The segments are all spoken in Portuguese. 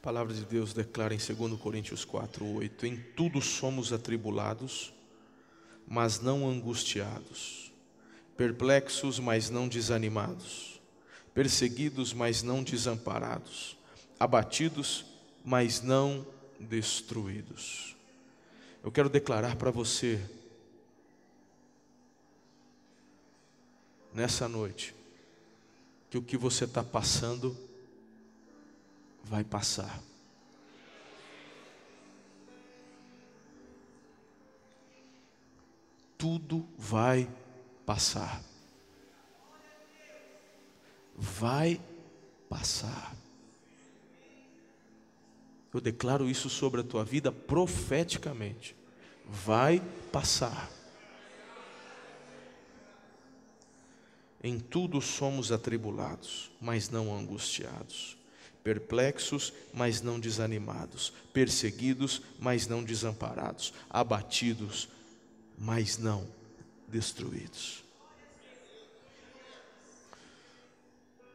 A palavra de Deus declara em 2 Coríntios 4, 8: Em tudo somos atribulados, mas não angustiados, perplexos, mas não desanimados, perseguidos, mas não desamparados, abatidos, mas não destruídos. Eu quero declarar para você, nessa noite, que o que você está passando, vai passar. Tudo vai passar. Vai passar. Eu declaro isso sobre a tua vida profeticamente. Vai passar. Em tudo somos atribulados, mas não angustiados perplexos, mas não desanimados, perseguidos, mas não desamparados, abatidos, mas não destruídos.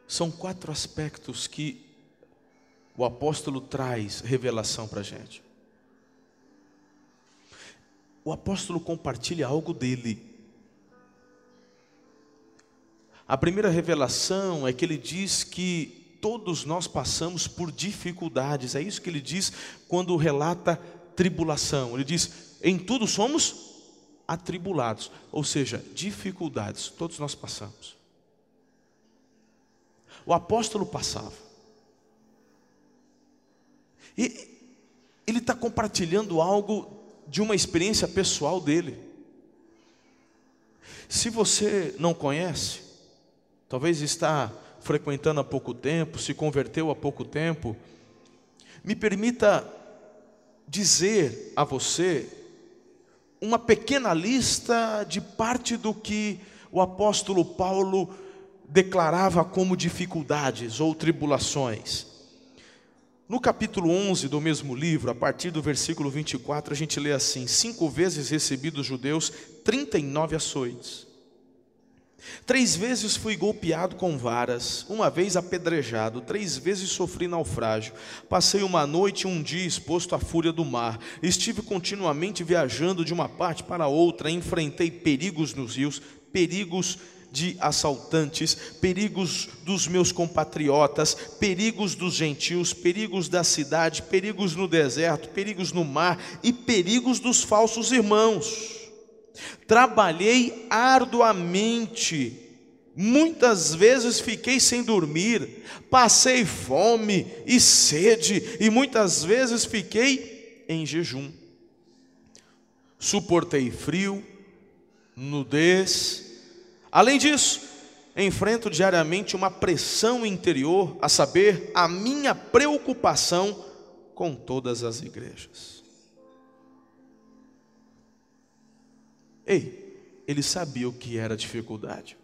São quatro aspectos que o apóstolo traz revelação para a gente. O apóstolo compartilha algo dele. A primeira revelação é que ele diz que todos nós passamos por dificuldades. É isso que ele diz quando relata tribulação. Ele diz: em tudo somos atribulados, ou seja, dificuldades, todos nós passamos. O apóstolo passava. E ele está compartilhando algo de uma experiência pessoal dele. Se você não conhece, talvez está frequentando há pouco tempo, se converteu há pouco tempo, me permita dizer a você uma pequena lista de parte do que o apóstolo Paulo declarava como dificuldades ou tribulações. No capítulo 11 do mesmo livro, a partir do versículo 24, a gente lê assim: Cinco vezes recebi dos judeus 39 açoites. Três vezes fui golpeado com varas, uma vez apedrejado, três vezes sofri naufrágio. Passei uma noite e um dia exposto à fúria do mar. Estive continuamente viajando de uma parte para outra, enfrentei perigos nos rios, perigos de assaltantes, perigos dos meus compatriotas, perigos dos gentios, perigos da cidade, perigos no deserto, perigos no mar e perigos dos falsos irmãos. Trabalhei arduamente, muitas vezes fiquei sem dormir, passei fome e sede, e muitas vezes fiquei em jejum. Suportei frio, nudez. Além disso, enfrento diariamente uma pressão interior, a saber, a minha preocupação com todas as igrejas. Ei, ele sabia o que era dificuldade.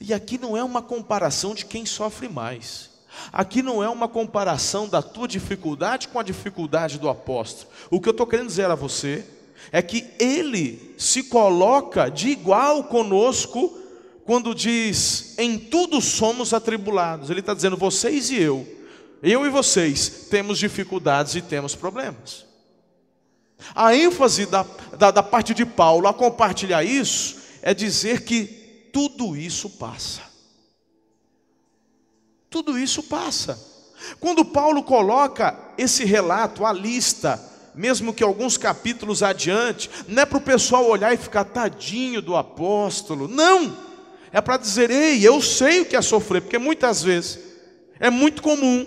E aqui não é uma comparação de quem sofre mais. Aqui não é uma comparação da tua dificuldade com a dificuldade do apóstolo. O que eu estou querendo dizer a você é que ele se coloca de igual conosco quando diz: em tudo somos atribulados. Ele está dizendo: vocês e eu, eu e vocês, temos dificuldades e temos problemas. A ênfase da, da, da parte de Paulo a compartilhar isso é dizer que tudo isso passa. Tudo isso passa. Quando Paulo coloca esse relato, a lista, mesmo que alguns capítulos adiante, não é para o pessoal olhar e ficar tadinho do apóstolo, não, é para dizer, ei, eu sei o que é sofrer, porque muitas vezes é muito comum,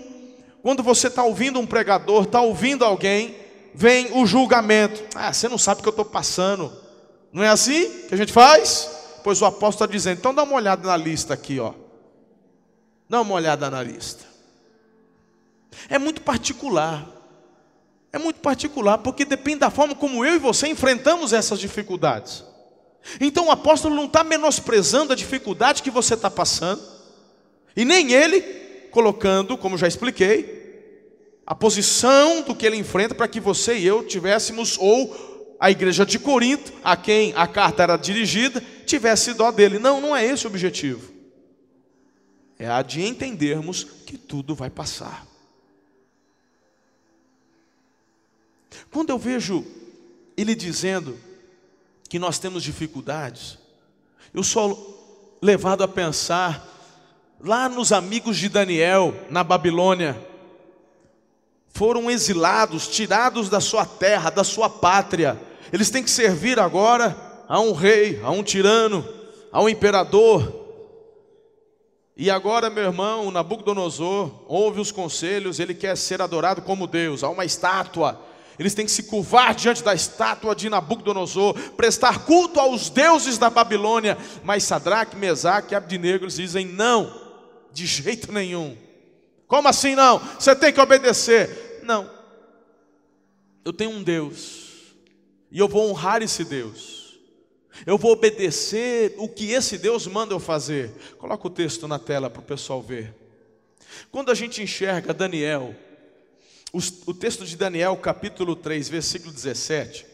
quando você está ouvindo um pregador, está ouvindo alguém, vem o julgamento. Ah, você não sabe o que eu estou passando. Não é assim que a gente faz? Pois o apóstolo está dizendo, então dá uma olhada na lista aqui, ó. Dá uma olhada na lista. É muito particular. É muito particular, porque depende da forma como eu e você enfrentamos essas dificuldades. Então o apóstolo não está menosprezando a dificuldade que você está passando, e nem ele colocando, como já expliquei, a posição do que ele enfrenta para que você e eu tivéssemos, ou a igreja de Corinto, a quem a carta era dirigida, tivesse dó dele. Não, não é esse o objetivo. É a de entendermos que tudo vai passar. Quando eu vejo ele dizendo que nós temos dificuldades, eu sou levado a pensar lá nos amigos de Daniel, na Babilônia, foram exilados, tirados da sua terra, da sua pátria, eles têm que servir agora a um rei, a um tirano, a um imperador. E agora, meu irmão, Nabucodonosor ouve os conselhos, ele quer ser adorado como Deus, há uma estátua. Eles têm que se curvar diante da estátua de Nabucodonosor, prestar culto aos deuses da Babilônia. Mas Sadraque, Mesaque e Abdinego eles dizem não, de jeito nenhum. Como assim não? Você tem que obedecer. Não. Eu tenho um Deus. E eu vou honrar esse Deus. Eu vou obedecer o que esse Deus manda eu fazer. Coloca o texto na tela para o pessoal ver. Quando a gente enxerga Daniel, o texto de Daniel, capítulo 3, versículo 17.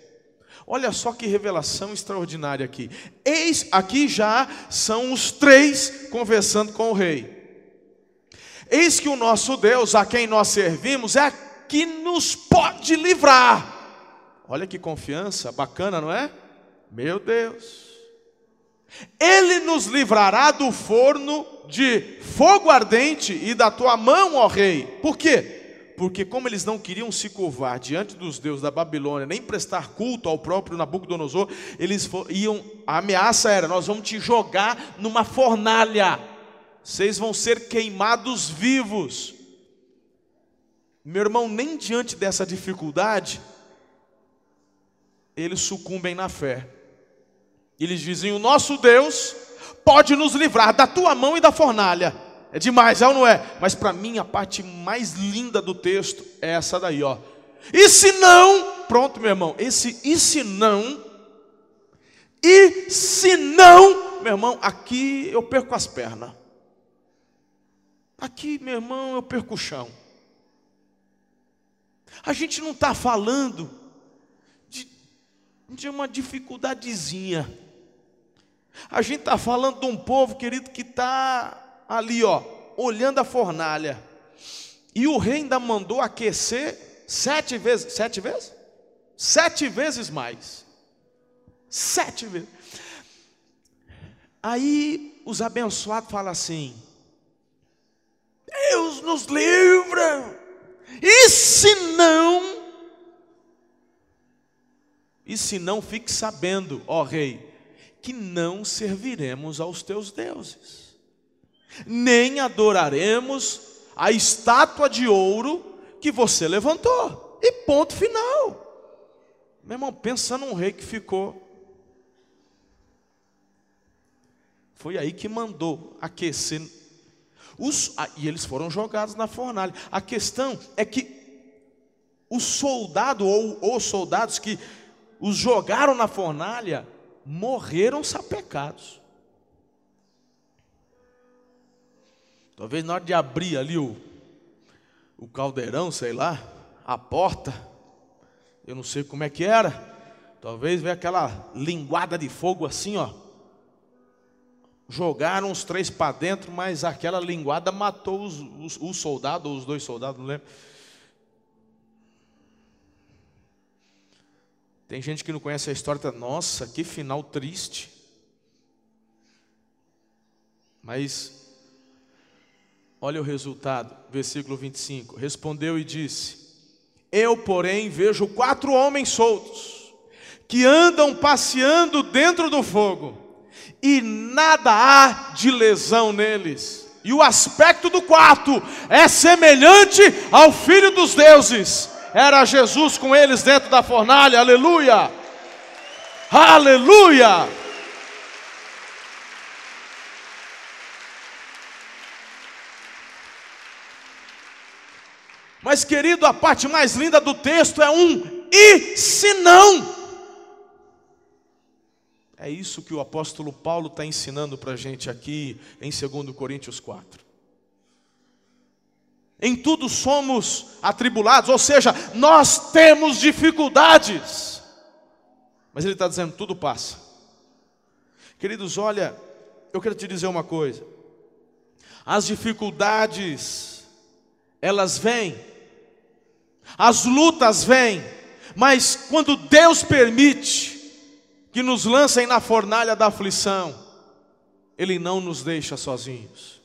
Olha só que revelação extraordinária aqui. Eis, aqui já são os três conversando com o rei. Eis que o nosso Deus, a quem nós servimos, é que nos pode livrar. Olha que confiança bacana, não é? Meu Deus. Ele nos livrará do forno de fogo ardente e da tua mão, ó rei. Por quê? Porque como eles não queriam se curvar diante dos deuses da Babilônia, nem prestar culto ao próprio Nabucodonosor, eles iam, a ameaça era: nós vamos te jogar numa fornalha. Vocês vão ser queimados vivos. Meu irmão, nem diante dessa dificuldade, eles sucumbem na fé. Eles dizem: O nosso Deus pode nos livrar da tua mão e da fornalha. É demais, é ou não é? Mas para mim a parte mais linda do texto é essa daí, ó. E se não, pronto, meu irmão, esse e se não, e se não, meu irmão, aqui eu perco as pernas. Aqui, meu irmão, perco o chão. A gente não está falando de, de uma dificuldadezinha. A gente está falando de um povo, querido, que está ali, ó, olhando a fornalha. E o rei ainda mandou aquecer sete vezes. Sete vezes? Sete vezes mais. Sete vezes. Aí os abençoados falam assim: Deus nos livra. E se não? E se não, fique sabendo, ó rei, que não serviremos aos teus deuses, nem adoraremos a estátua de ouro que você levantou. E ponto final. Meu irmão, pensa num rei que ficou. Foi aí que mandou aquecer. Os, e eles foram jogados na fornalha. A questão é que o soldado ou os soldados que os jogaram na fornalha morreram sapecados. Talvez na hora de abrir ali o, o caldeirão, sei lá, a porta, eu não sei como é que era, talvez veio aquela linguada de fogo assim, ó. Jogaram os três para dentro, mas aquela linguada matou os, os, os soldados, ou os dois soldados, não lembro. Tem gente que não conhece a história, tá, nossa, que final triste. Mas, olha o resultado, versículo 25: Respondeu e disse: Eu, porém, vejo quatro homens soltos, que andam passeando dentro do fogo, e nada há de lesão neles. E o aspecto do quarto é semelhante ao filho dos deuses era Jesus com eles dentro da fornalha, aleluia, aleluia. Mas, querido, a parte mais linda do texto é um e se não. É isso que o apóstolo Paulo está ensinando para a gente aqui em 2 Coríntios 4 em tudo somos atribulados, ou seja, nós temos dificuldades. Mas ele está dizendo: tudo passa. Queridos, olha, eu quero te dizer uma coisa: as dificuldades, elas vêm, as lutas vêm, Mas quando Deus permite que nos lancem na fornalha da aflição, Ele não nos deixa sozinhos.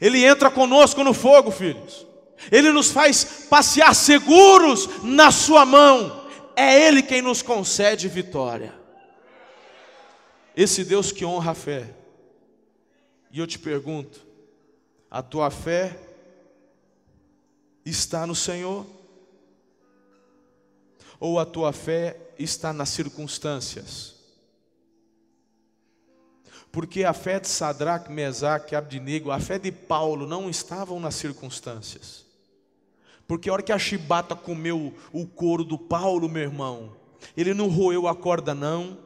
Ele entra conosco no fogo, filhos. Ele nos faz passear seguros na Sua mão. É Ele quem nos concede vitória. Esse Deus que honra a fé. E eu te pergunto: a tua fé está no Senhor? Ou a tua fé está nas circunstâncias? Porque a fé de Sadraque, Mesaque Abdinego, a fé de Paulo não estavam nas circunstâncias. Porque a hora que a chibata comeu o couro do Paulo, meu irmão, ele não roeu a corda, não.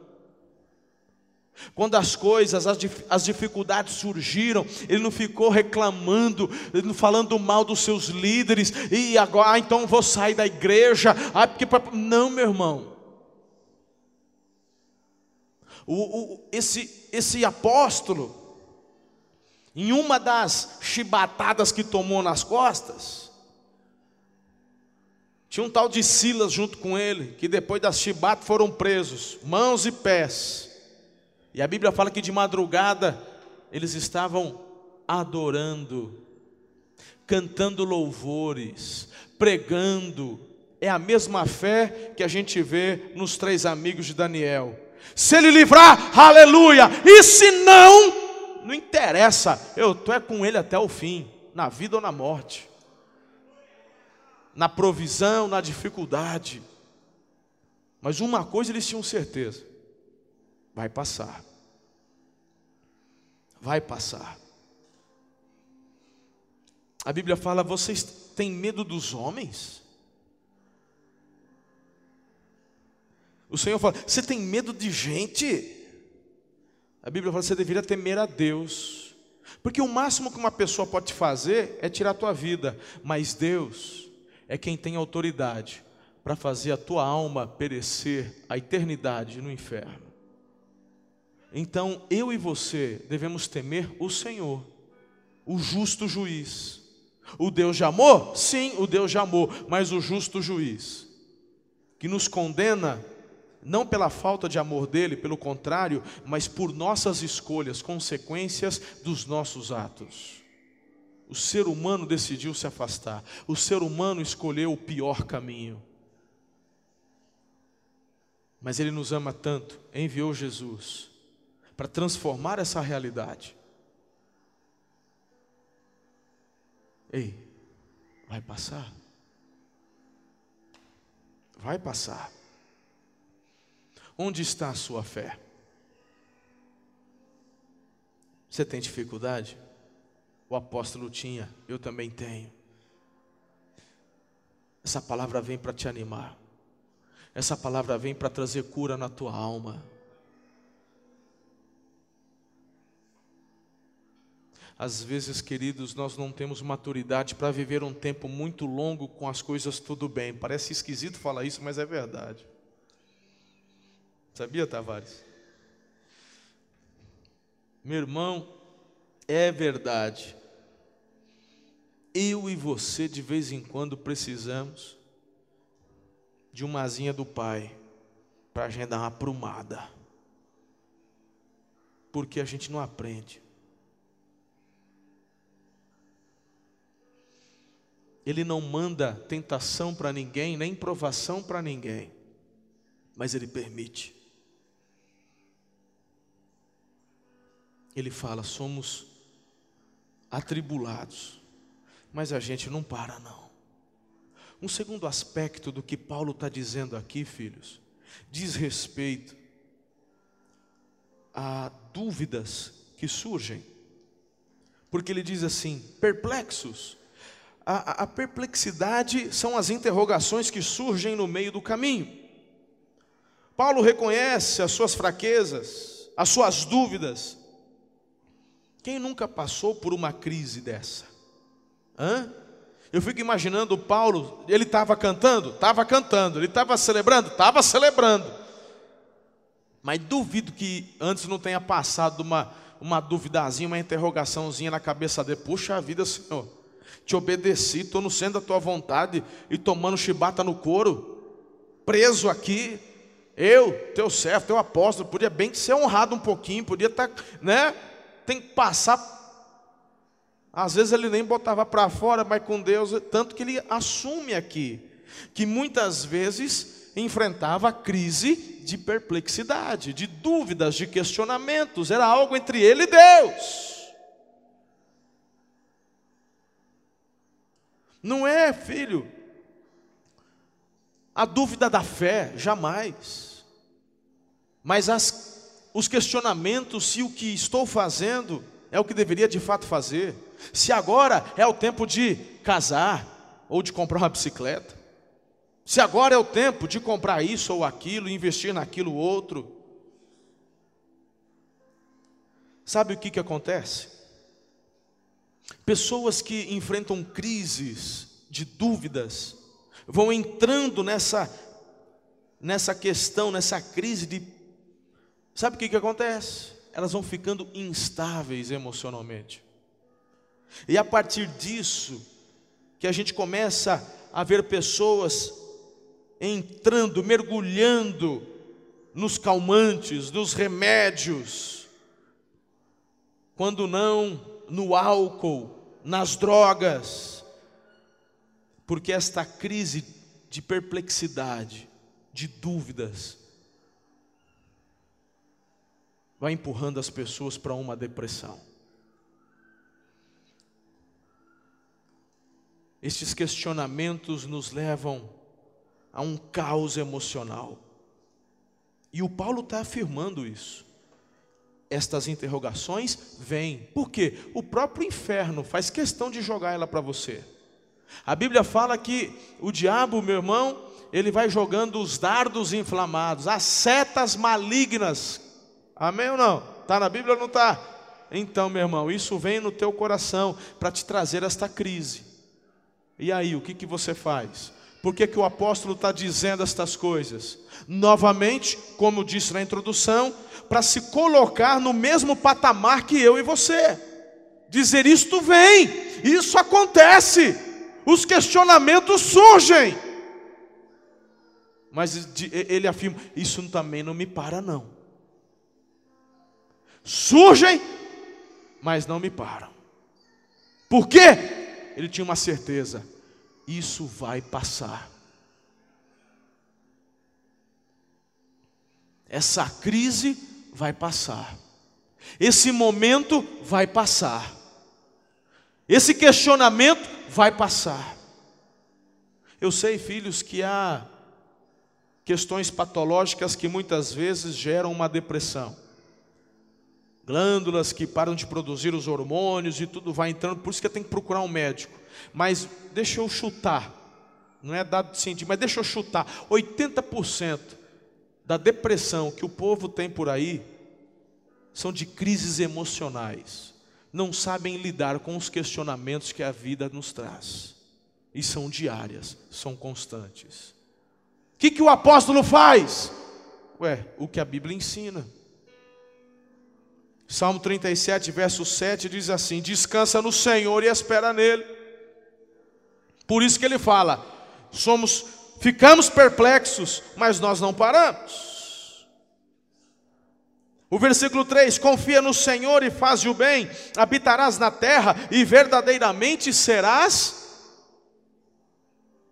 Quando as coisas, as, as dificuldades surgiram, ele não ficou reclamando, não falando mal dos seus líderes, e agora, ah, então vou sair da igreja, ah, porque. Não, meu irmão. O, o, esse, esse apóstolo, em uma das chibatadas que tomou nas costas, tinha um tal de Silas junto com ele, que depois das chibatas foram presos, mãos e pés. E a Bíblia fala que de madrugada eles estavam adorando, cantando louvores, pregando. É a mesma fé que a gente vê nos três amigos de Daniel. Se ele livrar, aleluia. E se não, não interessa. Eu estou é com ele até o fim, na vida ou na morte. Na provisão, na dificuldade. Mas uma coisa eles tinham certeza: Vai passar. Vai passar. A Bíblia fala: vocês têm medo dos homens? O Senhor fala: você tem medo de gente? A Bíblia fala: você deveria temer a Deus. Porque o máximo que uma pessoa pode fazer é tirar a tua vida, mas Deus é quem tem autoridade para fazer a tua alma perecer a eternidade no inferno. Então, eu e você devemos temer o Senhor, o justo juiz. O Deus de amor? Sim, o Deus de amor, mas o justo juiz, que nos condena não pela falta de amor dele, pelo contrário, mas por nossas escolhas, consequências dos nossos atos. O ser humano decidiu se afastar, o ser humano escolheu o pior caminho. Mas ele nos ama tanto, enviou Jesus para transformar essa realidade. Ei, vai passar. Vai passar. Onde está a sua fé? Você tem dificuldade? O apóstolo tinha, eu também tenho. Essa palavra vem para te animar. Essa palavra vem para trazer cura na tua alma. Às vezes, queridos, nós não temos maturidade para viver um tempo muito longo com as coisas tudo bem. Parece esquisito falar isso, mas é verdade. Sabia, Tavares? Meu irmão, é verdade. Eu e você, de vez em quando, precisamos de uma asinha do Pai para a gente dar uma prumada. Porque a gente não aprende. Ele não manda tentação para ninguém, nem provação para ninguém, mas Ele permite. Ele fala: somos atribulados, mas a gente não para, não. Um segundo aspecto do que Paulo está dizendo aqui, filhos, diz respeito a dúvidas que surgem, porque ele diz assim: perplexos a, a, perplexidade são as interrogações que surgem no meio do caminho. Paulo reconhece as suas fraquezas, as suas dúvidas. Quem nunca passou por uma crise dessa? Hã? Eu fico imaginando o Paulo, ele estava cantando? Estava cantando. Ele estava celebrando? Estava celebrando. Mas duvido que antes não tenha passado uma, uma duvidazinha, uma interrogaçãozinha na cabeça dele. Puxa vida, Senhor te obedeci, estou no centro da tua vontade e tomando chibata no couro. preso aqui. Eu, teu servo, teu apóstolo, podia bem ser honrado um pouquinho, podia estar, tá, né? Tem que passar. Às vezes ele nem botava para fora, mas com Deus, tanto que ele assume aqui que muitas vezes enfrentava crise de perplexidade, de dúvidas, de questionamentos, era algo entre ele e Deus. Não é, filho, a dúvida da fé, jamais. Mas as, os questionamentos se o que estou fazendo é o que deveria de fato fazer. Se agora é o tempo de casar ou de comprar uma bicicleta. Se agora é o tempo de comprar isso ou aquilo, investir naquilo outro. Sabe o que, que acontece? Pessoas que enfrentam crises de dúvidas vão entrando nessa nessa questão, nessa crise de Sabe o que que acontece? Elas vão ficando instáveis emocionalmente. E a partir disso que a gente começa a ver pessoas entrando, mergulhando nos calmantes, nos remédios, quando não no álcool, nas drogas, porque esta crise de perplexidade, de dúvidas, vai empurrando as pessoas para uma depressão. Estes questionamentos nos levam a um caos emocional. E o Paulo está afirmando isso. Estas interrogações vêm, porque o próprio inferno faz questão de jogar ela para você. A Bíblia fala que o diabo, meu irmão, ele vai jogando os dardos inflamados, as setas malignas. Amém ou não? Está na Bíblia ou não está? Então, meu irmão, isso vem no teu coração para te trazer esta crise. E aí, o que, que você faz? Por que, que o apóstolo está dizendo estas coisas? Novamente, como disse na introdução, para se colocar no mesmo patamar que eu e você. Dizer isto vem, isso acontece, os questionamentos surgem. Mas ele afirma: Isso também não me para, não. Surgem, mas não me param. Por quê? Ele tinha uma certeza: isso vai passar. Essa crise vai passar. Esse momento vai passar. Esse questionamento vai passar. Eu sei, filhos, que há questões patológicas que muitas vezes geram uma depressão. Glândulas que param de produzir os hormônios e tudo vai entrando, por isso que tem que procurar um médico. Mas deixa eu chutar, não é dado científico, mas deixa eu chutar: 80% da depressão que o povo tem por aí são de crises emocionais. Não sabem lidar com os questionamentos que a vida nos traz. E são diárias, são constantes. O que, que o apóstolo faz? Ué, o que a Bíblia ensina. Salmo 37, verso 7 diz assim: Descansa no Senhor e espera nele. Por isso que ele fala: somos, ficamos perplexos, mas nós não paramos. O versículo 3: Confia no Senhor e faz o bem, habitarás na terra e verdadeiramente serás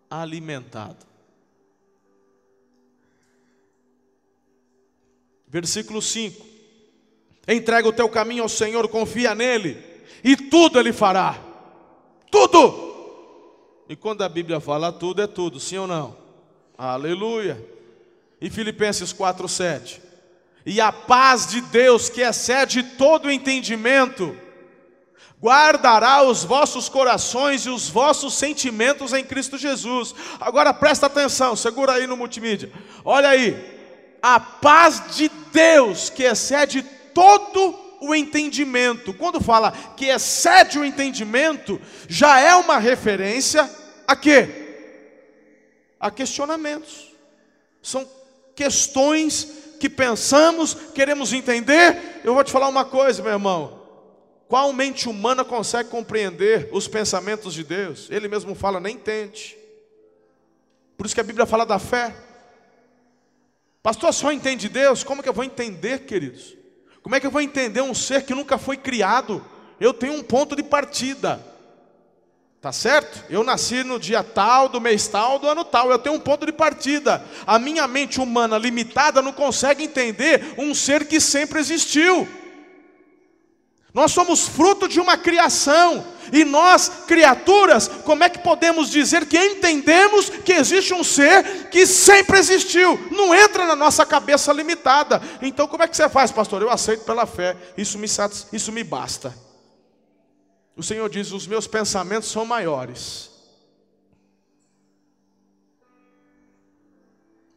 alimentado. Versículo 5: Entrega o teu caminho ao Senhor, confia nele, e tudo ele fará. Tudo! E quando a Bíblia fala tudo, é tudo, sim ou não? Aleluia. E Filipenses 4:7. E a paz de Deus, que excede todo entendimento, guardará os vossos corações e os vossos sentimentos em Cristo Jesus. Agora presta atenção, segura aí no multimídia. Olha aí. A paz de Deus, que excede todo o entendimento. Quando fala que excede o entendimento, já é uma referência a quê? A questionamentos. São questões que pensamos, queremos entender. Eu vou te falar uma coisa, meu irmão. Qual mente humana consegue compreender os pensamentos de Deus? Ele mesmo fala, nem tente. Por isso que a Bíblia fala da fé. Pastor, só entende Deus? Como que eu vou entender, queridos? Como é que eu vou entender um ser que nunca foi criado? Eu tenho um ponto de partida. Tá certo? Eu nasci no dia tal, do mês tal, do ano tal. Eu tenho um ponto de partida. A minha mente humana limitada não consegue entender um ser que sempre existiu. Nós somos fruto de uma criação. E nós, criaturas, como é que podemos dizer que entendemos que existe um ser que sempre existiu? Não entra na nossa cabeça limitada. Então, como é que você faz, pastor? Eu aceito pela fé. Isso me, isso me basta. O Senhor diz: Os meus pensamentos são maiores.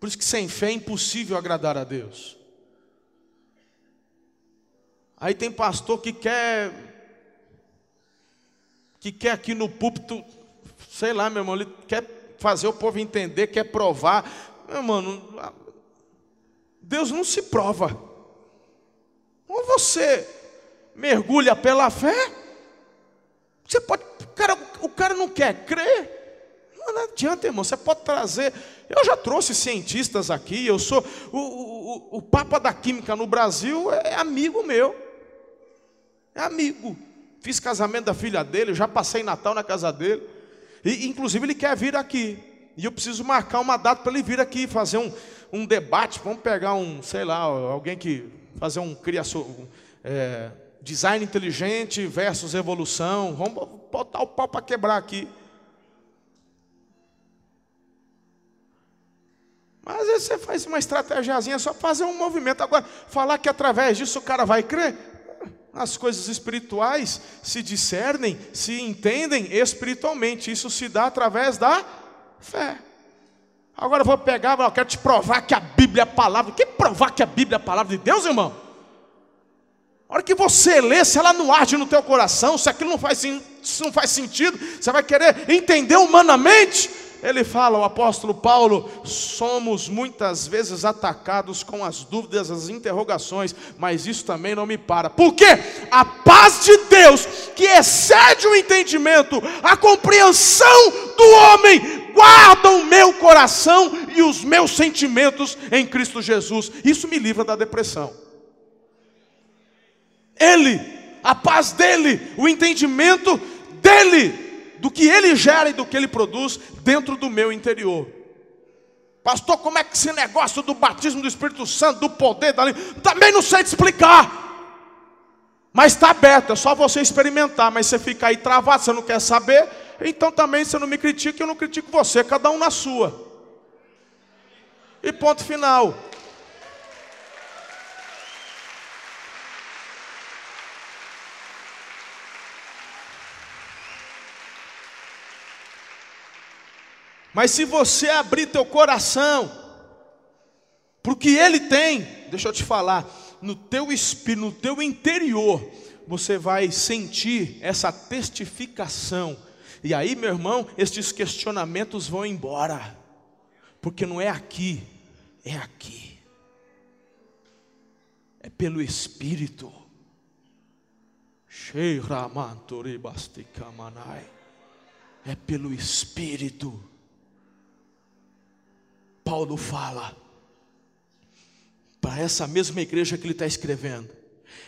Por isso que sem fé é impossível agradar a Deus. Aí tem pastor que quer que quer aqui no púlpito, sei lá, meu irmão, ele quer fazer o povo entender, quer provar. Meu irmão, Deus não se prova. Ou você mergulha pela fé, você pode, cara, o cara não quer crer. Não adianta, irmão. Você pode trazer. Eu já trouxe cientistas aqui. Eu sou o, o, o Papa da Química no Brasil é amigo meu. É amigo. Fiz casamento da filha dele. Já passei Natal na casa dele. E inclusive ele quer vir aqui. E eu preciso marcar uma data para ele vir aqui fazer um, um debate. Vamos pegar um, sei lá, alguém que fazer um criação. É, design inteligente versus evolução. Vamos botar o pau para quebrar aqui. Mas às vezes você faz uma estratégiazinha só fazer um movimento. Agora, falar que através disso o cara vai crer. As coisas espirituais se discernem, se entendem espiritualmente. Isso se dá através da fé. Agora eu vou pegar, eu quero te provar que a Bíblia é a palavra. Que provar que a Bíblia é a palavra de Deus, irmão? A hora que você lê, se ela não arde no teu coração, se aquilo não faz, se não faz sentido, você vai querer entender humanamente. Ele fala, o apóstolo Paulo, somos muitas vezes atacados com as dúvidas, as interrogações, mas isso também não me para. Porque a paz de Deus, que excede o entendimento, a compreensão do homem, guarda o meu coração e os meus sentimentos em Cristo Jesus. Isso me livra da depressão. Ele, a paz dele, o entendimento dele, do que ele gera e do que ele produz dentro do meu interior. Pastor, como é que esse negócio do batismo do Espírito Santo, do poder da também não sei te explicar. Mas está aberto, é só você experimentar. Mas você fica aí travado, você não quer saber, então também você não me critica, eu não critico você, cada um na sua. E ponto final. Mas se você abrir teu coração, porque Ele tem, deixa eu te falar, no teu espírito, no teu interior, você vai sentir essa testificação. E aí, meu irmão, estes questionamentos vão embora, porque não é aqui, é aqui, é pelo Espírito. É pelo Espírito. Paulo fala para essa mesma igreja que ele está escrevendo: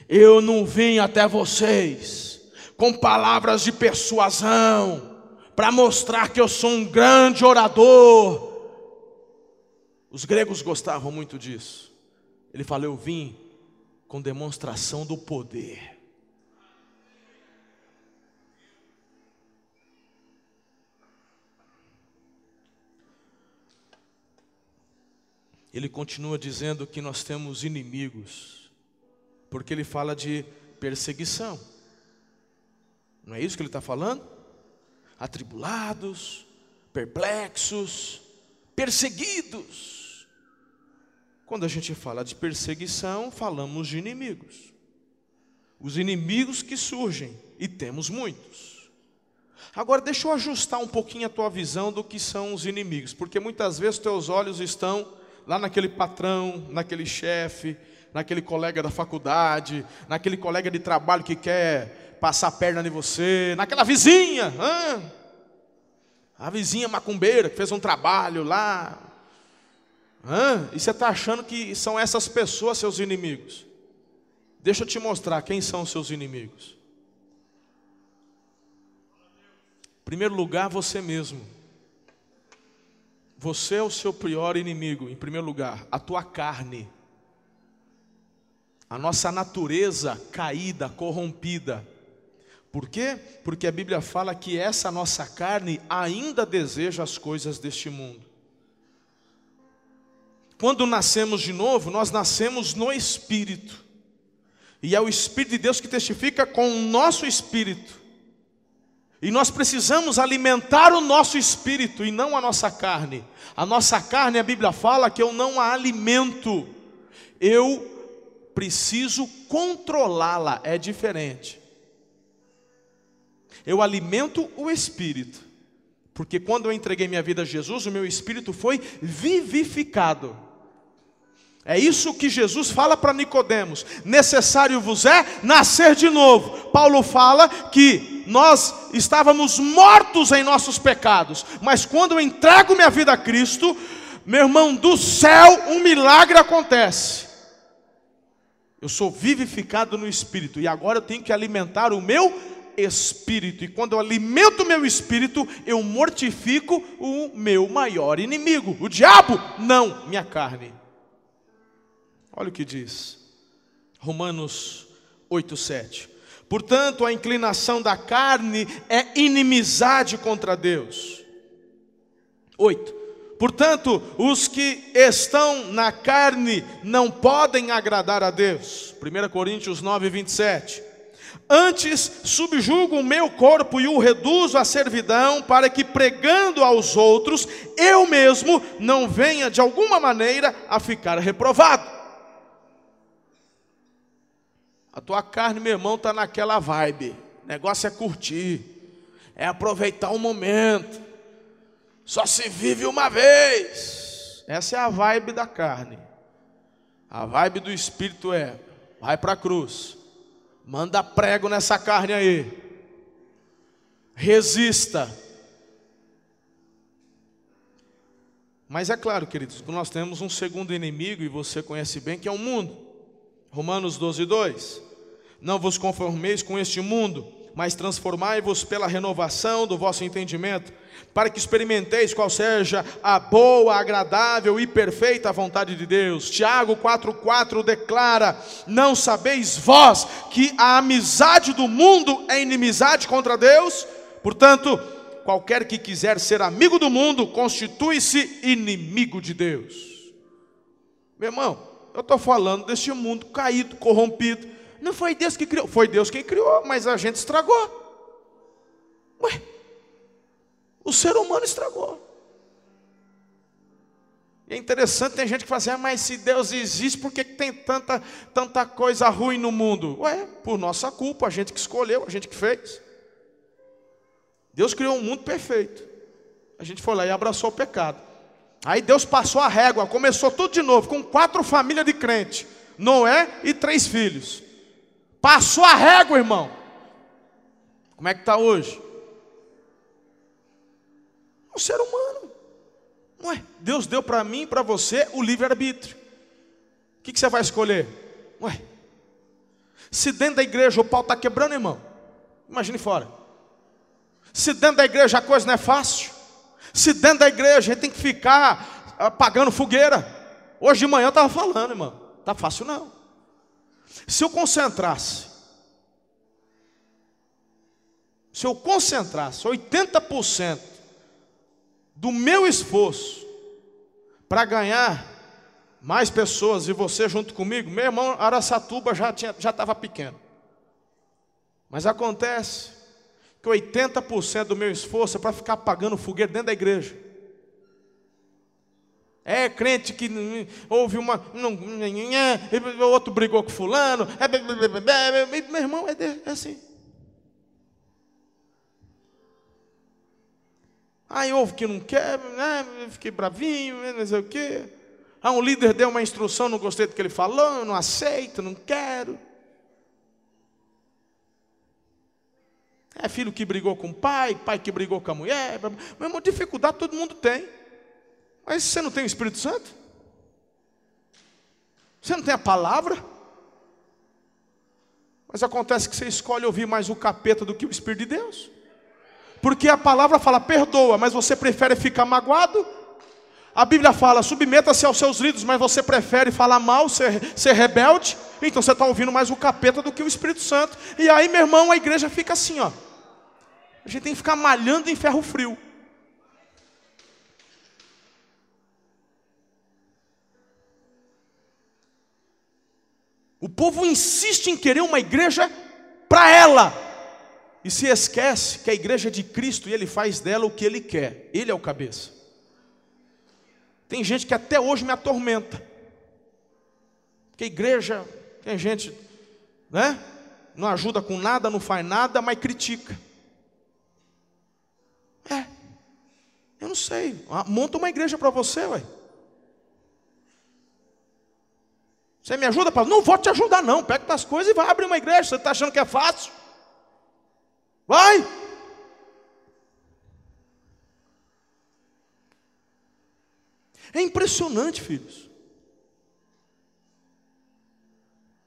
Eu não vim até vocês com palavras de persuasão, para mostrar que eu sou um grande orador. Os gregos gostavam muito disso. Ele fala: Eu vim com demonstração do poder. Ele continua dizendo que nós temos inimigos, porque ele fala de perseguição. Não é isso que ele está falando? Atribulados, perplexos, perseguidos. Quando a gente fala de perseguição, falamos de inimigos. Os inimigos que surgem, e temos muitos. Agora, deixa eu ajustar um pouquinho a tua visão do que são os inimigos, porque muitas vezes teus olhos estão lá naquele patrão, naquele chefe, naquele colega da faculdade, naquele colega de trabalho que quer passar a perna em você, naquela vizinha, a vizinha macumbeira que fez um trabalho lá, Hã? E você está achando que são essas pessoas seus inimigos? Deixa eu te mostrar quem são seus inimigos. Em primeiro lugar, você mesmo. Você é o seu pior inimigo, em primeiro lugar, a tua carne. A nossa natureza caída, corrompida. Por quê? Porque a Bíblia fala que essa nossa carne ainda deseja as coisas deste mundo. Quando nascemos de novo, nós nascemos no Espírito. E é o Espírito de Deus que testifica com o nosso espírito. E nós precisamos alimentar o nosso espírito e não a nossa carne. A nossa carne, a Bíblia fala que eu não a alimento, eu preciso controlá-la, é diferente. Eu alimento o espírito, porque quando eu entreguei minha vida a Jesus, o meu espírito foi vivificado. É isso que Jesus fala para Nicodemos. Necessário vos é nascer de novo. Paulo fala que nós estávamos mortos em nossos pecados, mas quando eu entrego minha vida a Cristo, meu irmão, do céu um milagre acontece. Eu sou vivificado no espírito e agora eu tenho que alimentar o meu espírito. E quando eu alimento o meu espírito, eu mortifico o meu maior inimigo, o diabo, não minha carne. Olha o que diz. Romanos 8:7. Portanto, a inclinação da carne é inimizade contra Deus. 8. Portanto, os que estão na carne não podem agradar a Deus. 1 Coríntios 9, 27. Antes subjugo o meu corpo e o reduzo à servidão, para que pregando aos outros, eu mesmo não venha de alguma maneira a ficar reprovado. A tua carne, meu irmão, está naquela vibe. O negócio é curtir, é aproveitar o momento. Só se vive uma vez. Essa é a vibe da carne. A vibe do espírito é: vai para a cruz, manda prego nessa carne aí, resista. Mas é claro, queridos, que nós temos um segundo inimigo, e você conhece bem, que é o mundo. Romanos 12, 2. Não vos conformeis com este mundo, mas transformai-vos pela renovação do vosso entendimento, para que experimenteis qual seja a boa, agradável e perfeita vontade de Deus. Tiago 4,4 declara: Não sabeis vós que a amizade do mundo é inimizade contra Deus? Portanto, qualquer que quiser ser amigo do mundo, constitui-se inimigo de Deus. Meu irmão, eu estou falando deste mundo caído, corrompido. Não foi Deus que criou, foi Deus quem criou, mas a gente estragou. Ué, o ser humano estragou. É interessante, tem gente que fala assim, ah, mas se Deus existe, por que tem tanta, tanta coisa ruim no mundo? Ué, por nossa culpa, a gente que escolheu, a gente que fez. Deus criou um mundo perfeito. A gente foi lá e abraçou o pecado. Aí Deus passou a régua, começou tudo de novo, com quatro famílias de crente, Noé e três filhos. Passou a régua, irmão. Como é que está hoje? Um ser humano. Ué, Deus deu para mim e para você o livre-arbítrio. O que, que você vai escolher? Ué, se dentro da igreja o pau está quebrando, irmão, imagine fora. Se dentro da igreja a coisa não é fácil, se dentro da igreja a gente tem que ficar apagando fogueira. Hoje de manhã eu estava falando, irmão. Tá fácil não. Se eu concentrasse, se eu concentrasse 80% do meu esforço para ganhar mais pessoas e você junto comigo, meu irmão Araçatuba já tinha, já estava pequeno. Mas acontece que 80% do meu esforço é para ficar apagando fogueira dentro da igreja. É crente que houve uma. Não, outro brigou com fulano. É, meu irmão, é, é assim. Aí houve que não quer, né, fiquei bravinho, não sei o quê. Ah, um líder deu uma instrução, não gostei do que ele falou, não aceito, não quero. É filho que brigou com o pai, pai que brigou com a mulher. Meu irmão, dificuldade todo mundo tem. Mas você não tem o Espírito Santo? Você não tem a palavra? Mas acontece que você escolhe ouvir mais o capeta do que o Espírito de Deus. Porque a palavra fala, perdoa, mas você prefere ficar magoado? A Bíblia fala, submeta-se aos seus líderes, mas você prefere falar mal, ser, ser rebelde? Então você está ouvindo mais o capeta do que o Espírito Santo. E aí, meu irmão, a igreja fica assim, ó. A gente tem que ficar malhando em ferro frio. O povo insiste em querer uma igreja para ela. E se esquece que a igreja é de Cristo e ele faz dela o que ele quer. Ele é o cabeça. Tem gente que até hoje me atormenta. Que a igreja, tem gente, né? Não ajuda com nada, não faz nada, mas critica. É. Eu não sei. Ah, monta uma igreja para você, ué. Você me ajuda? Não vou te ajudar, não. Pega as coisas e vai abrir uma igreja. Você está achando que é fácil? Vai! É impressionante, filhos.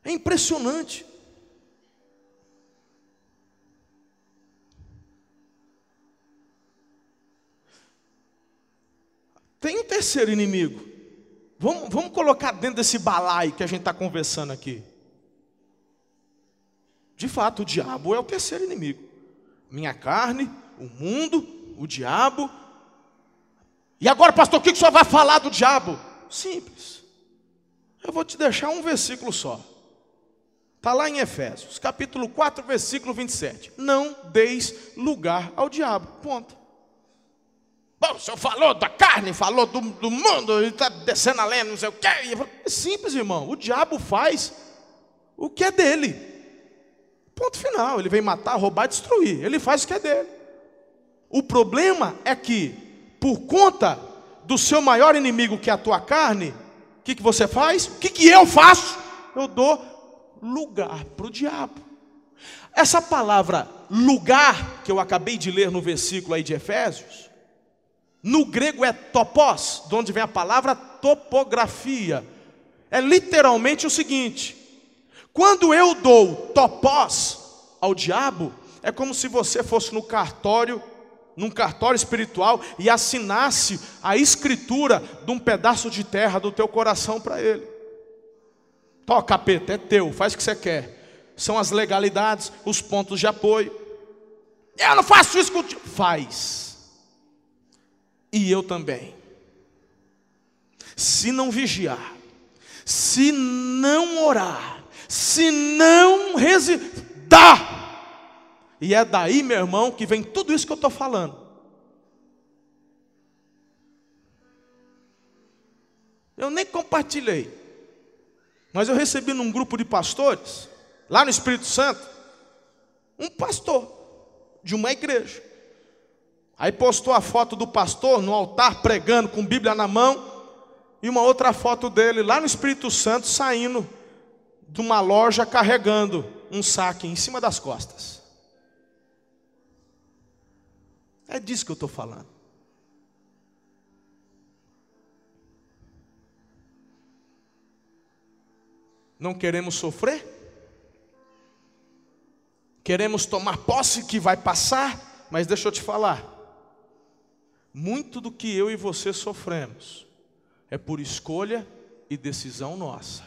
É impressionante. Tem um terceiro inimigo. Vamos, vamos colocar dentro desse balaio que a gente está conversando aqui. De fato, o diabo é o terceiro inimigo. Minha carne, o mundo, o diabo. E agora, pastor, o que o senhor vai falar do diabo? Simples. Eu vou te deixar um versículo só. Está lá em Efésios, capítulo 4, versículo 27. Não deis lugar ao diabo. Ponto. Bom, o senhor falou da carne, falou do, do mundo, ele está descendo a lenha, não sei o quê. É simples, irmão. O diabo faz o que é dele. Ponto final. Ele vem matar, roubar, destruir. Ele faz o que é dele. O problema é que, por conta do seu maior inimigo, que é a tua carne, o que, que você faz? O que, que eu faço? Eu dou lugar para o diabo. Essa palavra lugar, que eu acabei de ler no versículo aí de Efésios, no grego é topos, de onde vem a palavra topografia. É literalmente o seguinte: quando eu dou topos ao diabo, é como se você fosse no cartório, num cartório espiritual e assinasse a escritura de um pedaço de terra do teu coração para ele. Tó, capeta, é teu, faz o que você quer. São as legalidades, os pontos de apoio. Eu não faço isso contigo. Faz e eu também. Se não vigiar, se não orar, se não residar, e é daí, meu irmão, que vem tudo isso que eu estou falando. Eu nem compartilhei, mas eu recebi num grupo de pastores, lá no Espírito Santo, um pastor de uma igreja. Aí postou a foto do pastor no altar pregando com Bíblia na mão e uma outra foto dele lá no Espírito Santo saindo de uma loja carregando um saque em cima das costas. É disso que eu estou falando. Não queremos sofrer? Queremos tomar posse que vai passar? Mas deixa eu te falar. Muito do que eu e você sofremos é por escolha e decisão nossa,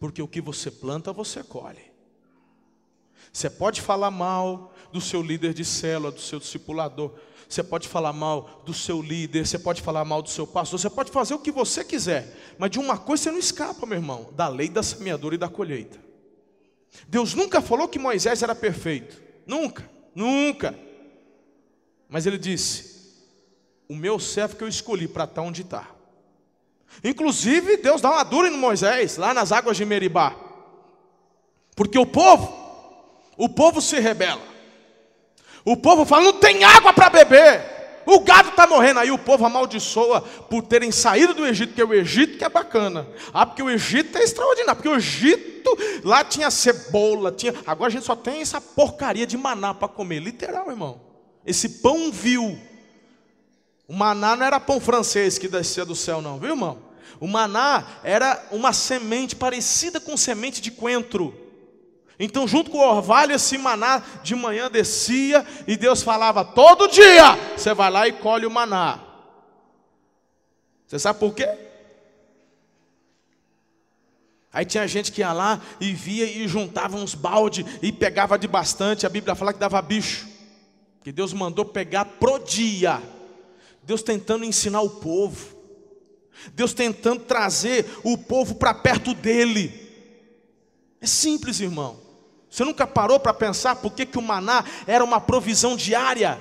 porque o que você planta, você colhe. Você pode falar mal do seu líder de célula, do seu discipulador, você pode falar mal do seu líder, você pode falar mal do seu pastor, você pode fazer o que você quiser, mas de uma coisa você não escapa, meu irmão: da lei da semeadura e da colheita. Deus nunca falou que Moisés era perfeito, nunca, nunca. Mas ele disse: o meu servo que eu escolhi para estar onde está. Inclusive, Deus dá uma dura em Moisés, lá nas águas de Meribá. Porque o povo, o povo se rebela. O povo fala: não tem água para beber. O gado está morrendo. Aí o povo amaldiçoa por terem saído do Egito, que é o Egito que é bacana. Ah, porque o Egito é extraordinário. Porque o Egito, lá tinha cebola, tinha. Agora a gente só tem essa porcaria de maná para comer. Literal, irmão. Esse pão vil o maná não era pão francês que descia do céu, não, viu, irmão? O maná era uma semente parecida com semente de coentro. Então, junto com o orvalho, esse maná de manhã descia e Deus falava: todo dia você vai lá e colhe o maná. Você sabe por quê? Aí tinha gente que ia lá e via e juntava uns balde e pegava de bastante. A Bíblia fala que dava bicho. Que Deus mandou pegar pro dia. Deus tentando ensinar o povo. Deus tentando trazer o povo para perto dele. É simples, irmão. Você nunca parou para pensar por que, que o maná era uma provisão diária?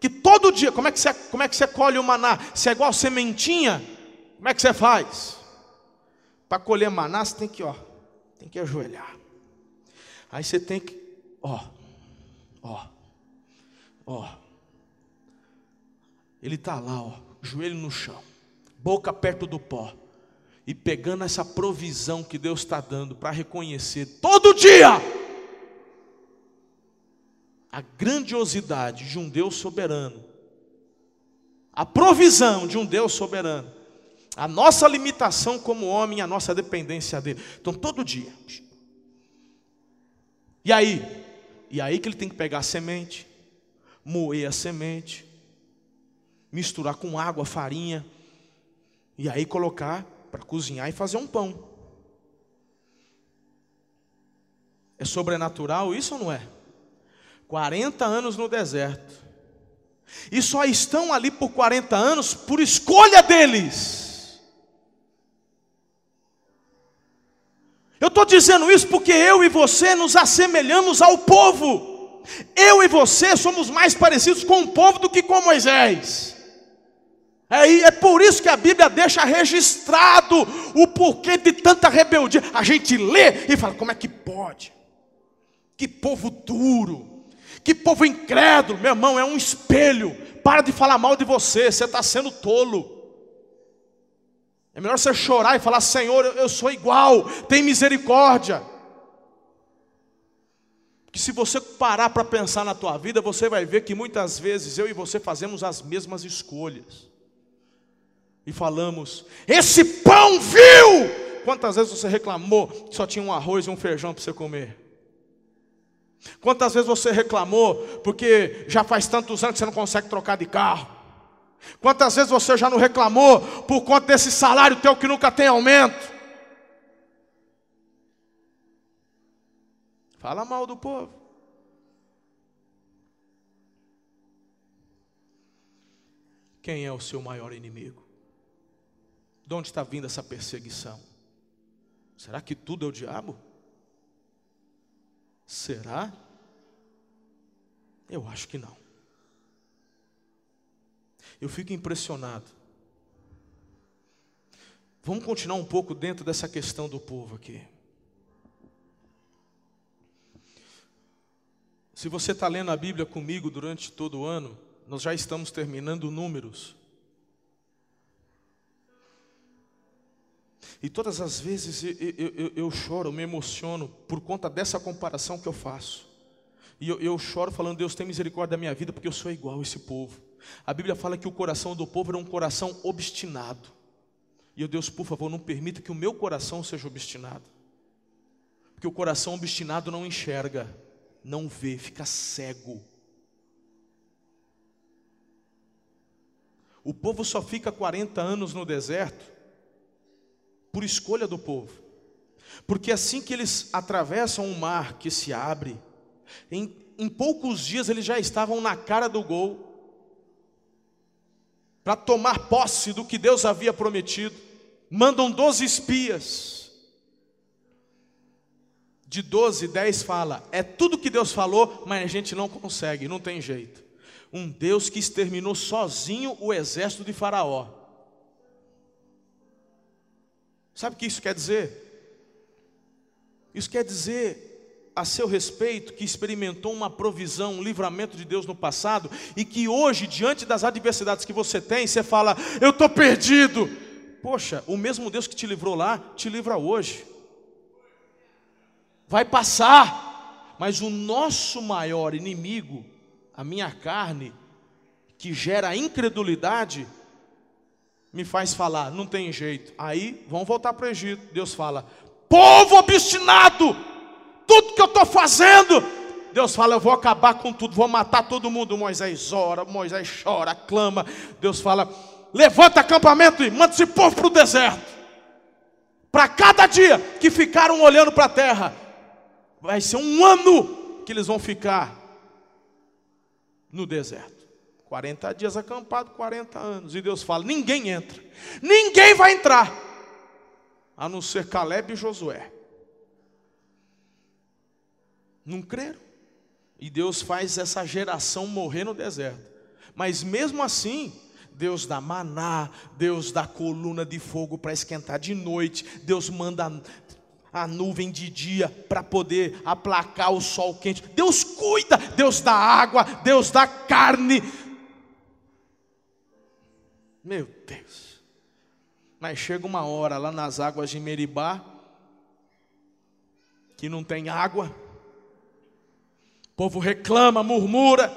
Que todo dia, como é que você, como é que você colhe o maná? Se é igual sementinha, como é que você faz? Para colher maná, você tem que, ó, tem que ajoelhar. Aí você tem que, ó, ó, ó. Ele está lá, ó, joelho no chão, boca perto do pó, e pegando essa provisão que Deus está dando para reconhecer todo dia a grandiosidade de um Deus soberano, a provisão de um Deus soberano a nossa limitação como homem, a nossa dependência dele. Então, todo dia. E aí? E aí que ele tem que pegar a semente, moer a semente, misturar com água, farinha, e aí colocar para cozinhar e fazer um pão. É sobrenatural isso ou não é? 40 anos no deserto. E só estão ali por 40 anos por escolha deles. Eu estou dizendo isso porque eu e você nos assemelhamos ao povo. Eu e você somos mais parecidos com o povo do que com Moisés. É, é por isso que a Bíblia deixa registrado o porquê de tanta rebeldia. A gente lê e fala: como é que pode? Que povo duro, que povo incrédulo, meu irmão, é um espelho. Para de falar mal de você, você está sendo tolo. É melhor você chorar e falar: Senhor, eu sou igual, tem misericórdia. Que se você parar para pensar na tua vida, você vai ver que muitas vezes eu e você fazemos as mesmas escolhas. E falamos: Esse pão viu! Quantas vezes você reclamou que só tinha um arroz e um feijão para você comer? Quantas vezes você reclamou porque já faz tantos anos que você não consegue trocar de carro? Quantas vezes você já não reclamou por conta desse salário teu que nunca tem aumento? Fala mal do povo. Quem é o seu maior inimigo? De onde está vindo essa perseguição? Será que tudo é o diabo? Será? Eu acho que não eu fico impressionado. Vamos continuar um pouco dentro dessa questão do povo aqui. Se você está lendo a Bíblia comigo durante todo o ano, nós já estamos terminando números. E todas as vezes eu, eu, eu, choro, eu me emociono por conta dessa comparação que eu faço. E eu, eu choro falando, Deus tem misericórdia da minha vida, porque eu sou igual a esse povo. A Bíblia fala que o coração do povo era um coração obstinado. E eu, Deus, por favor, não permita que o meu coração seja obstinado. Porque o coração obstinado não enxerga, não vê, fica cego. O povo só fica 40 anos no deserto por escolha do povo. Porque assim que eles atravessam um mar que se abre, em, em poucos dias eles já estavam na cara do gol para tomar posse do que Deus havia prometido. Mandam doze espias. De doze, dez fala, é tudo que Deus falou, mas a gente não consegue, não tem jeito. Um Deus que exterminou sozinho o exército de Faraó. Sabe o que isso quer dizer? Isso quer dizer a seu respeito que experimentou uma provisão, um livramento de Deus no passado e que hoje, diante das adversidades que você tem, você fala: Eu estou perdido. Poxa, o mesmo Deus que te livrou lá, te livra hoje. Vai passar, mas o nosso maior inimigo, a minha carne, que gera incredulidade, me faz falar, não tem jeito. Aí vão voltar para o Egito. Deus fala: povo obstinado, tudo que eu estou fazendo. Deus fala: eu vou acabar com tudo, vou matar todo mundo. Moisés ora, Moisés chora, clama. Deus fala: levanta acampamento e manda esse povo para o deserto. Para cada dia que ficaram olhando para a terra, vai ser um ano que eles vão ficar no deserto. 40 dias acampado, 40 anos. E Deus fala: ninguém entra, ninguém vai entrar, a não ser Caleb e Josué. Não creram. E Deus faz essa geração morrer no deserto. Mas mesmo assim, Deus dá maná, Deus dá coluna de fogo para esquentar de noite, Deus manda a nuvem de dia para poder aplacar o sol quente. Deus cuida, Deus dá água, Deus dá carne, meu Deus. Mas chega uma hora lá nas águas de Meribá, que não tem água, o povo reclama, murmura,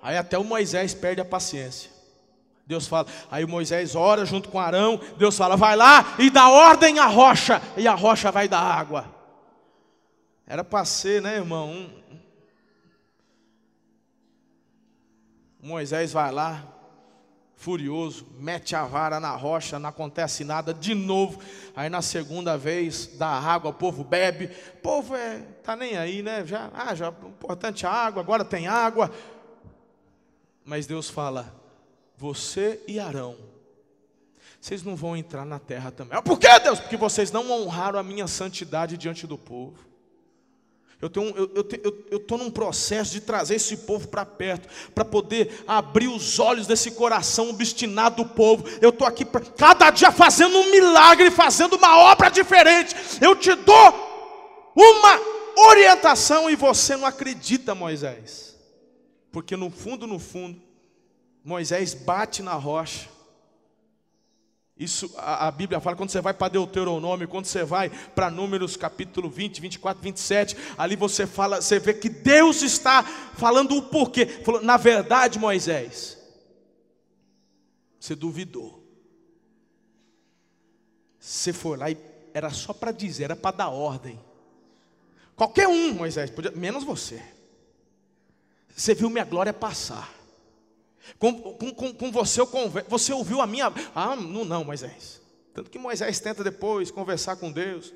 aí até o Moisés perde a paciência. Deus fala, aí o Moisés ora junto com Arão, Deus fala, vai lá e dá ordem à rocha, e a rocha vai dar água. Era para ser, né, irmão? Um... Moisés vai lá, furioso, mete a vara na rocha, não acontece nada, de novo. Aí na segunda vez dá água, o povo bebe. O povo é, tá nem aí, né? Já, ah, já importante a água, agora tem água. Mas Deus fala: "Você e Arão, vocês não vão entrar na terra também". Ah, por que, Deus? Porque vocês não honraram a minha santidade diante do povo. Eu estou eu, eu, eu, eu tô num processo de trazer esse povo para perto, para poder abrir os olhos desse coração obstinado do povo. Eu estou aqui pra, cada dia fazendo um milagre, fazendo uma obra diferente. Eu te dou uma orientação e você não acredita, Moisés. Porque no fundo, no fundo, Moisés bate na rocha isso a, a, Bíblia fala quando você vai para Deuteronômio, quando você vai para Números capítulo 20, 24, 27, ali você fala, você vê que Deus está falando o porquê. Falou, na verdade, Moisés, você duvidou. Você foi lá e era só para dizer, era para dar ordem. Qualquer um, Moisés, podia, menos você. Você viu minha glória passar. Com, com, com, com você eu converso. Você ouviu a minha. Ah, não, não, Moisés. Tanto que Moisés tenta depois conversar com Deus.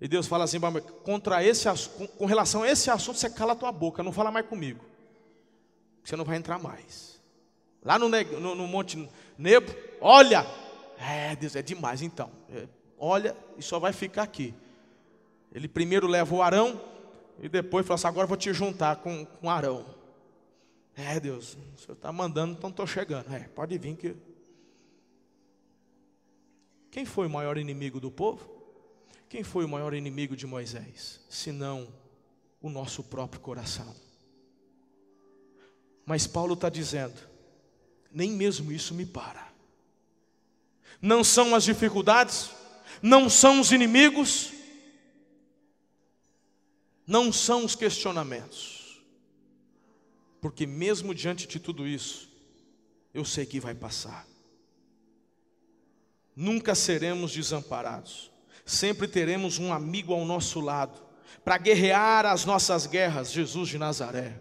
E Deus fala assim: contra esse com, relação a esse assunto, você cala a tua boca, não fala mais comigo. Você não vai entrar mais. Lá no, no, no Monte Nebo, olha, é, Deus, é demais então. É, olha, e só vai ficar aqui. Ele primeiro leva o Arão, e depois fala assim: agora vou te juntar com, com Arão. É, Deus, o Senhor está mandando, então estou chegando. É, pode vir que. Quem foi o maior inimigo do povo? Quem foi o maior inimigo de Moisés? Senão o nosso próprio coração. Mas Paulo está dizendo: nem mesmo isso me para. Não são as dificuldades, não são os inimigos, não são os questionamentos porque mesmo diante de tudo isso, eu sei que vai passar. Nunca seremos desamparados, sempre teremos um amigo ao nosso lado, para guerrear as nossas guerras, Jesus de Nazaré.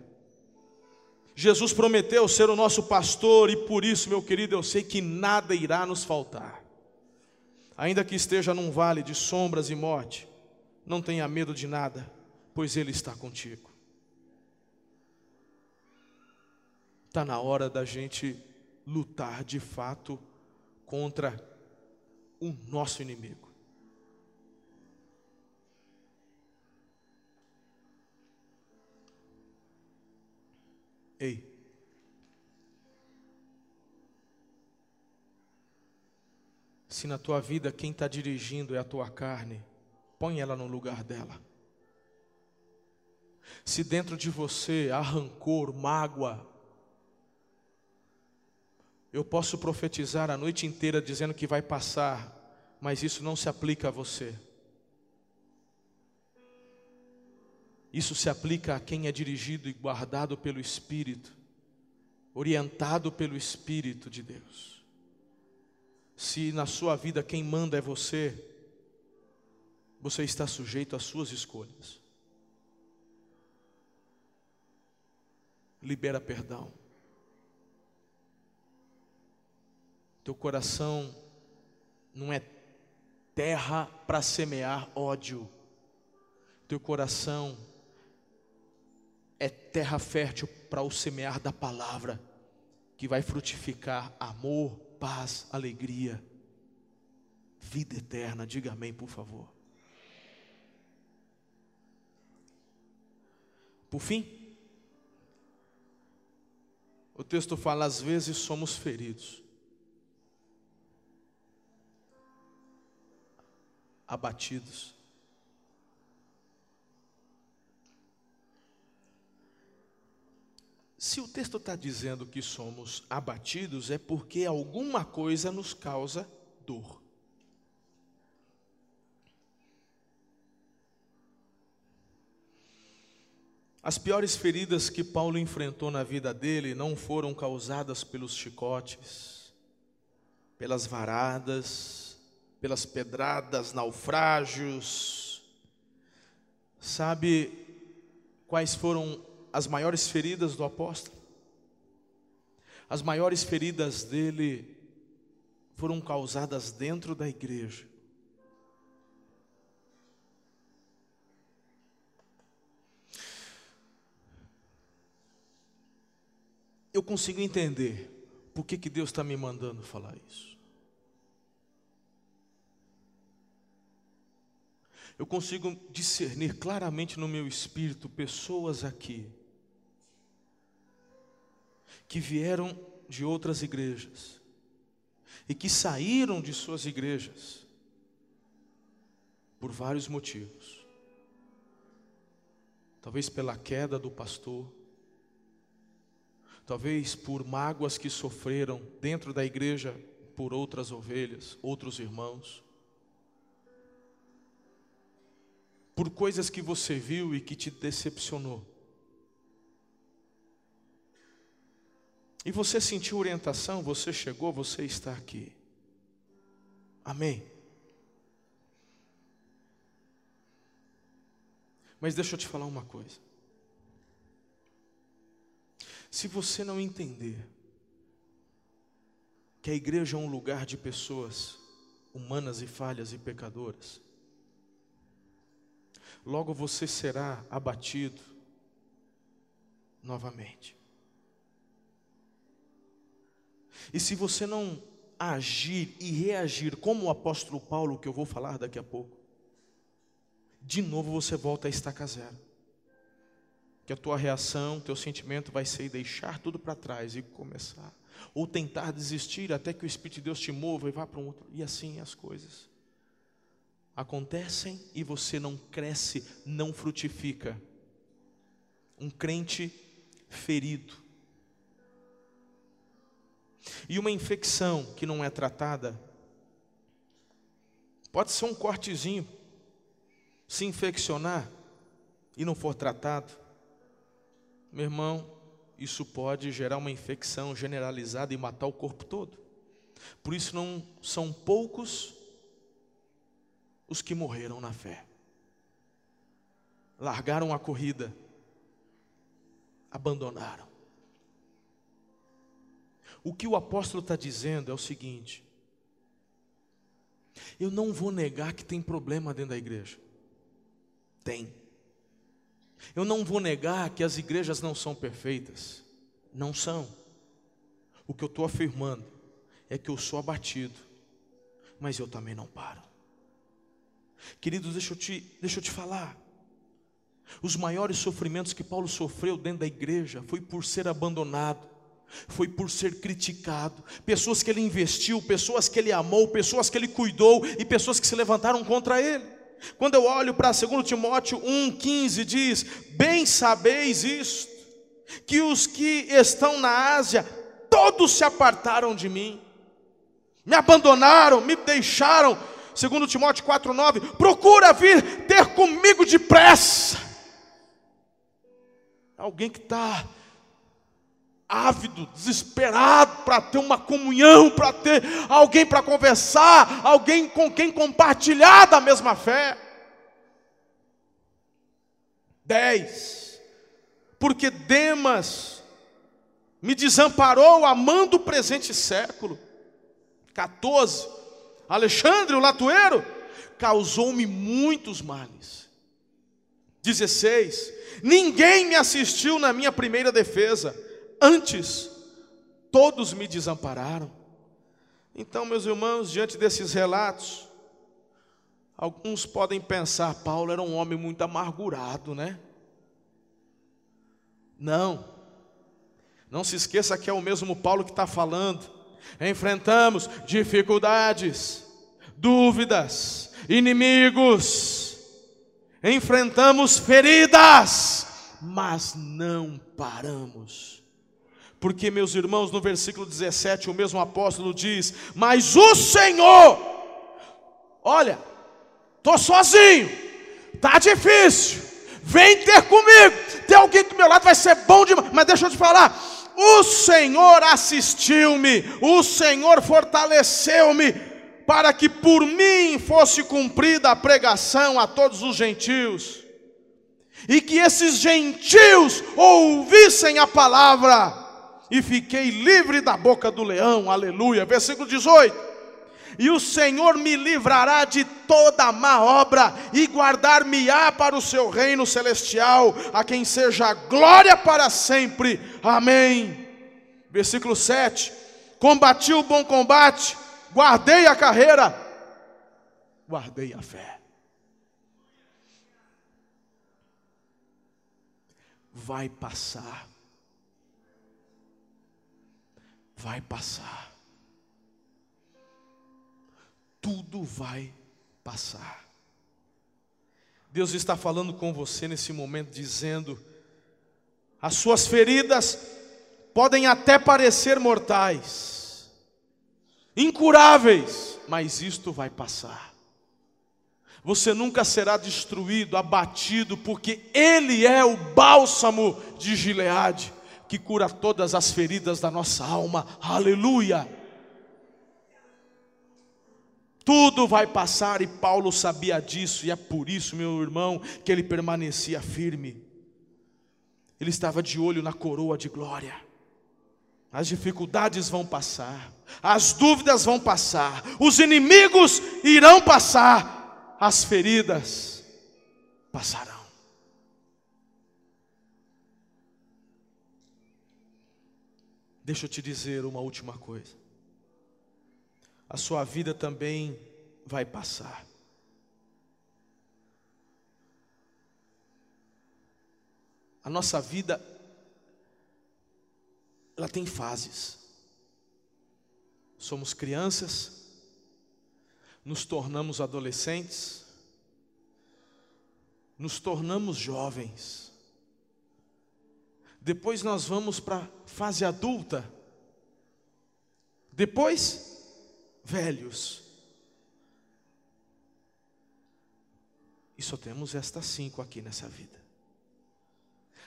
Jesus prometeu ser o nosso pastor, e por isso, meu querido, eu sei que nada irá nos faltar. Ainda que esteja num vale de sombras e morte, não tenha medo de nada, pois Ele está contigo. Está na hora da gente lutar de fato contra o nosso inimigo. Ei. Se na tua vida quem está dirigindo é a tua carne, põe ela no lugar dela. Se dentro de você há rancor, mágoa, eu posso profetizar a noite inteira dizendo que vai passar, mas isso não se aplica a você. Isso se aplica a quem é dirigido e guardado pelo Espírito, orientado pelo Espírito de Deus. se na sua vida quem manda é você, você está sujeito às suas escolhas. Libera perdão. Teu coração não é terra para semear ódio. Teu coração é terra fértil para o semear da palavra, que vai frutificar amor, paz, alegria, vida eterna. Diga amém, por favor. Por fim, o texto fala: às vezes somos feridos, abatidos, Se o texto está dizendo que somos abatidos, é porque alguma coisa nos causa dor. As piores feridas que Paulo enfrentou na vida dele não foram causadas pelos chicotes, pelas varadas, pelas pedradas, naufrágios. Sabe quais foram as maiores feridas do apóstolo. As maiores feridas dele foram causadas dentro da igreja. Eu consigo entender por que, que Deus está me mandando falar isso. Eu consigo discernir claramente no meu espírito pessoas aqui que vieram de outras igrejas e que saíram de suas igrejas por vários motivos. Talvez pela queda do pastor, talvez por mágoas que sofreram dentro da igreja por outras ovelhas, outros irmãos, por coisas que você viu e que te decepcionou. E você sentiu orientação, você chegou, você está aqui. Amém. Mas deixa eu te falar uma coisa. Se você não entender que a igreja é um lugar de pessoas humanas e falhas e pecadoras, logo você será abatido novamente. E se você não agir e reagir como o apóstolo Paulo, que eu vou falar daqui a pouco, de novo você volta a estaca zero. Que a tua reação, teu sentimento vai ser deixar tudo para trás e começar. Ou tentar desistir até que o Espírito de Deus te mova e vá para um outro. E assim as coisas acontecem e você não cresce, não frutifica. Um crente ferido e uma infecção que não é tratada, pode ser um cortezinho, se infeccionar e não for tratado, meu irmão, isso pode gerar uma infecção generalizada e matar o corpo todo. Por isso não são poucos os que morreram na fé. Largaram a corrida, abandonaram. O que o apóstolo está dizendo é o seguinte: eu não vou negar que tem problema dentro da igreja. Tem. Eu não vou negar que as igrejas não são perfeitas. Não são. O que eu estou afirmando é que eu sou abatido, mas eu também não paro. Queridos, deixa eu te, deixa eu te falar. Os maiores sofrimentos que Paulo sofreu dentro da igreja foi por ser abandonado, foi por ser criticado, pessoas que ele investiu, pessoas que ele amou, pessoas que ele cuidou e pessoas que se levantaram contra ele. Quando eu olho para 2 Timóteo 1,15 diz: Bem sabeis isto, que os que estão na Ásia, todos se apartaram de mim, me abandonaram, me deixaram. 2 Timóteo 4,9: Procura vir ter comigo depressa. Alguém que está ávido, desesperado para ter uma comunhão, para ter alguém para conversar, alguém com quem compartilhar da mesma fé. Dez, porque Demas me desamparou amando o presente século. 14, Alexandre, o latoeiro, causou-me muitos males. 16, ninguém me assistiu na minha primeira defesa Antes, todos me desampararam. Então, meus irmãos, diante desses relatos, alguns podem pensar: Paulo era um homem muito amargurado, né? Não, não se esqueça que é o mesmo Paulo que está falando. Enfrentamos dificuldades, dúvidas, inimigos, enfrentamos feridas, mas não paramos. Porque, meus irmãos, no versículo 17, o mesmo apóstolo diz: Mas o Senhor, olha, estou sozinho, está difícil, vem ter comigo, tem alguém do meu lado, vai ser bom demais, mas deixa eu te falar, o Senhor assistiu-me, o Senhor fortaleceu-me, para que por mim fosse cumprida a pregação a todos os gentios, e que esses gentios ouvissem a palavra, e fiquei livre da boca do leão, aleluia. Versículo 18: E o Senhor me livrará de toda má obra e guardar-me-á para o seu reino celestial, a quem seja glória para sempre, amém. Versículo 7: Combati o bom combate, guardei a carreira, guardei a fé. Vai passar vai passar. Tudo vai passar. Deus está falando com você nesse momento, dizendo: as suas feridas podem até parecer mortais, incuráveis, mas isto vai passar. Você nunca será destruído, abatido, porque Ele é o bálsamo de Gileade que cura todas as feridas da nossa alma. Aleluia! Tudo vai passar e Paulo sabia disso, e é por isso, meu irmão, que ele permanecia firme. Ele estava de olho na coroa de glória. As dificuldades vão passar, as dúvidas vão passar, os inimigos irão passar, as feridas passarão. Deixa eu te dizer uma última coisa. A sua vida também vai passar. A nossa vida ela tem fases. Somos crianças, nos tornamos adolescentes, nos tornamos jovens. Depois nós vamos para a fase adulta. Depois, velhos. E só temos estas cinco aqui nessa vida.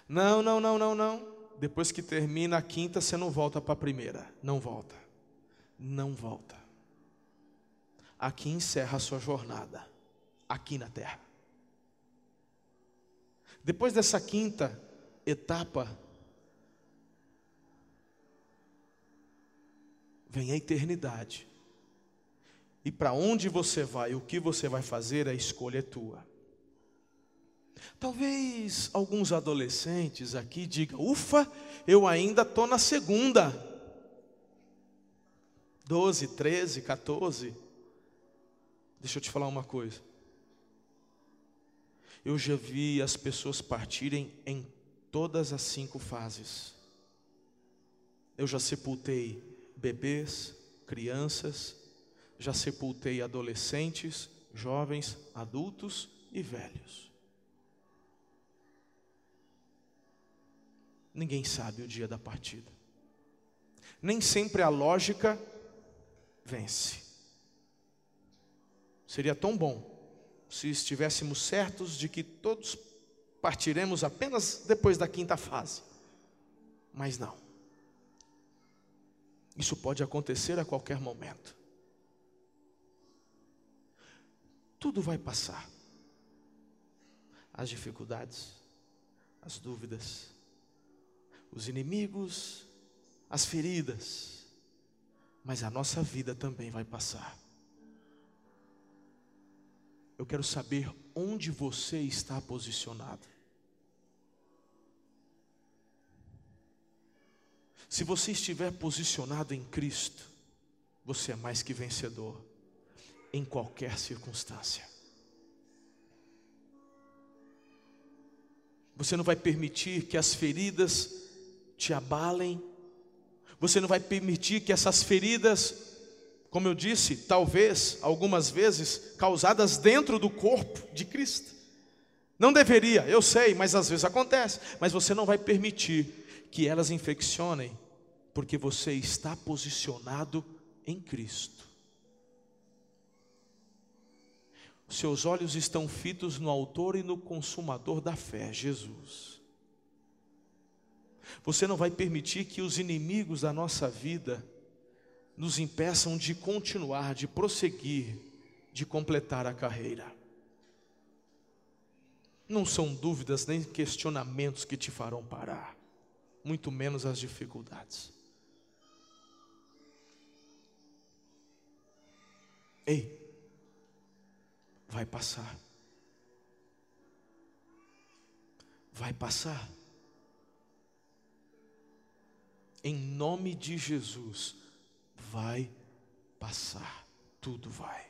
Não, não, não, não, não. Depois que termina a quinta, você não volta para a primeira. Não volta. Não volta. Aqui encerra a sua jornada. Aqui na terra. Depois dessa quinta etapa, vem a eternidade. E para onde você vai, o que você vai fazer, a escolha é tua. Talvez alguns adolescentes aqui digam: ufa, eu ainda estou na segunda. 12, 13, 14. Deixa eu te falar uma coisa. Eu já vi as pessoas partirem em todas as cinco fases. Eu já sepultei bebês, crianças, já sepultei adolescentes, jovens, adultos e velhos. Ninguém sabe o dia da partida. Nem sempre a lógica vence. Seria tão bom se estivéssemos certos de que todos partiremos apenas depois da quinta fase. Mas não. Isso pode acontecer a qualquer momento. Tudo vai passar. As dificuldades, as dúvidas, os inimigos, as feridas, mas a nossa vida também vai passar. Eu quero saber onde você está posicionado. Se você estiver posicionado em Cristo, você é mais que vencedor em qualquer circunstância. Você não vai permitir que as feridas te abalem, você não vai permitir que essas feridas como eu disse, talvez, algumas vezes, causadas dentro do corpo de Cristo. Não deveria, eu sei, mas às vezes acontece. Mas você não vai permitir que elas infeccionem, porque você está posicionado em Cristo. Seus olhos estão fitos no Autor e no Consumador da fé, Jesus. Você não vai permitir que os inimigos da nossa vida nos impeçam de continuar, de prosseguir, de completar a carreira. Não são dúvidas nem questionamentos que te farão parar, muito menos as dificuldades. Ei, vai passar. Vai passar. Em nome de Jesus vai passar, tudo vai.